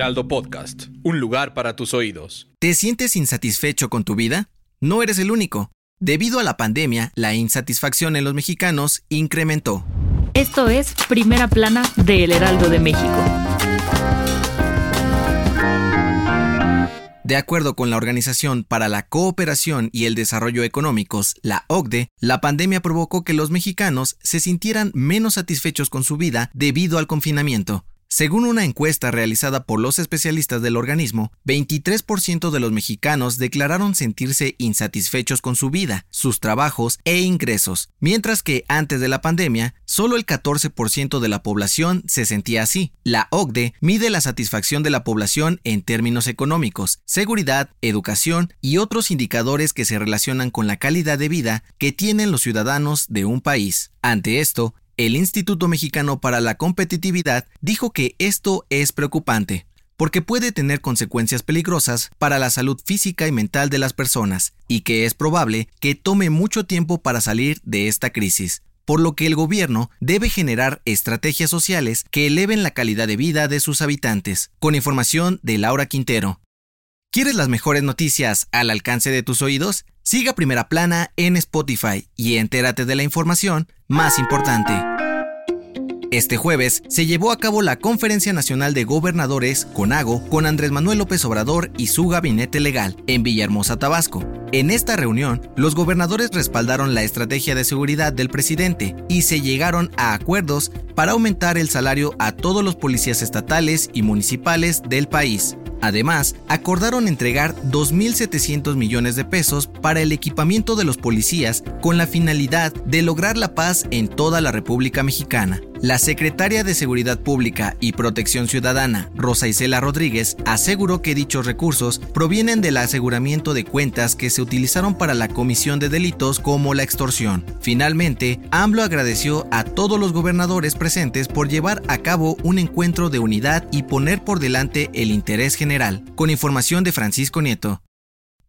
Heraldo Podcast, un lugar para tus oídos. ¿Te sientes insatisfecho con tu vida? No eres el único. Debido a la pandemia, la insatisfacción en los mexicanos incrementó. Esto es Primera Plana de El Heraldo de México. De acuerdo con la Organización para la Cooperación y el Desarrollo Económicos, la OCDE, la pandemia provocó que los mexicanos se sintieran menos satisfechos con su vida debido al confinamiento. Según una encuesta realizada por los especialistas del organismo, 23% de los mexicanos declararon sentirse insatisfechos con su vida, sus trabajos e ingresos, mientras que antes de la pandemia, solo el 14% de la población se sentía así. La OCDE mide la satisfacción de la población en términos económicos, seguridad, educación y otros indicadores que se relacionan con la calidad de vida que tienen los ciudadanos de un país. Ante esto, el Instituto Mexicano para la Competitividad dijo que esto es preocupante, porque puede tener consecuencias peligrosas para la salud física y mental de las personas, y que es probable que tome mucho tiempo para salir de esta crisis, por lo que el gobierno debe generar estrategias sociales que eleven la calidad de vida de sus habitantes. Con información de Laura Quintero. ¿Quieres las mejores noticias al alcance de tus oídos? Siga Primera Plana en Spotify y entérate de la información más importante. Este jueves se llevó a cabo la Conferencia Nacional de Gobernadores, CONAGO, con Andrés Manuel López Obrador y su gabinete legal en Villahermosa, Tabasco. En esta reunión, los gobernadores respaldaron la estrategia de seguridad del presidente y se llegaron a acuerdos para aumentar el salario a todos los policías estatales y municipales del país. Además, acordaron entregar 2.700 millones de pesos para el equipamiento de los policías con la finalidad de lograr la paz en toda la República Mexicana. La secretaria de Seguridad Pública y Protección Ciudadana, Rosa Isela Rodríguez, aseguró que dichos recursos provienen del aseguramiento de cuentas que se utilizaron para la comisión de delitos como la extorsión. Finalmente, AMLO agradeció a todos los gobernadores presentes por llevar a cabo un encuentro de unidad y poner por delante el interés general. Con información de Francisco Nieto.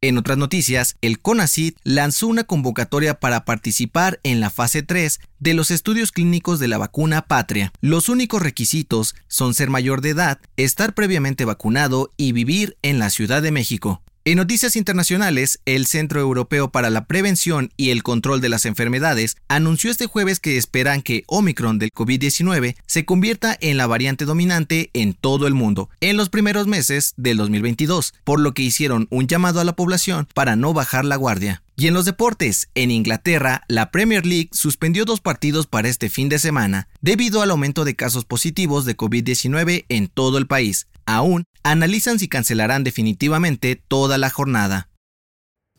En otras noticias, el CONACYT lanzó una convocatoria para participar en la fase 3 de los estudios clínicos de la vacuna Patria. Los únicos requisitos son ser mayor de edad, estar previamente vacunado y vivir en la Ciudad de México. En noticias internacionales, el Centro Europeo para la Prevención y el Control de las Enfermedades anunció este jueves que esperan que Omicron del COVID-19 se convierta en la variante dominante en todo el mundo en los primeros meses del 2022, por lo que hicieron un llamado a la población para no bajar la guardia. Y en los deportes, en Inglaterra, la Premier League suspendió dos partidos para este fin de semana debido al aumento de casos positivos de COVID-19 en todo el país. Aún analizan si cancelarán definitivamente toda la jornada.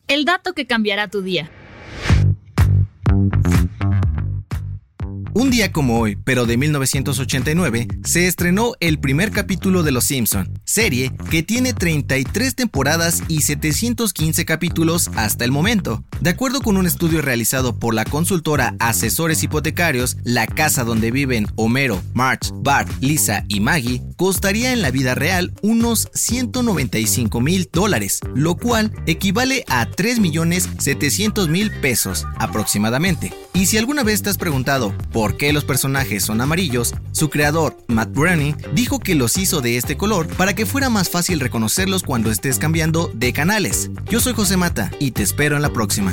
El dato que cambiará tu día. Un día como hoy, pero de 1989, se estrenó el primer capítulo de Los Simpson, serie que tiene 33 temporadas y 715 capítulos hasta el momento. De acuerdo con un estudio realizado por la consultora Asesores Hipotecarios, la casa donde viven Homero, Marge, Bart, Lisa y Maggie costaría en la vida real unos 195 mil dólares, lo cual equivale a 3 millones 700 mil pesos aproximadamente. Y si alguna vez te has preguntado por qué los personajes son amarillos, su creador, Matt Groening, dijo que los hizo de este color para que fuera más fácil reconocerlos cuando estés cambiando de canales. Yo soy José Mata y te espero en la próxima.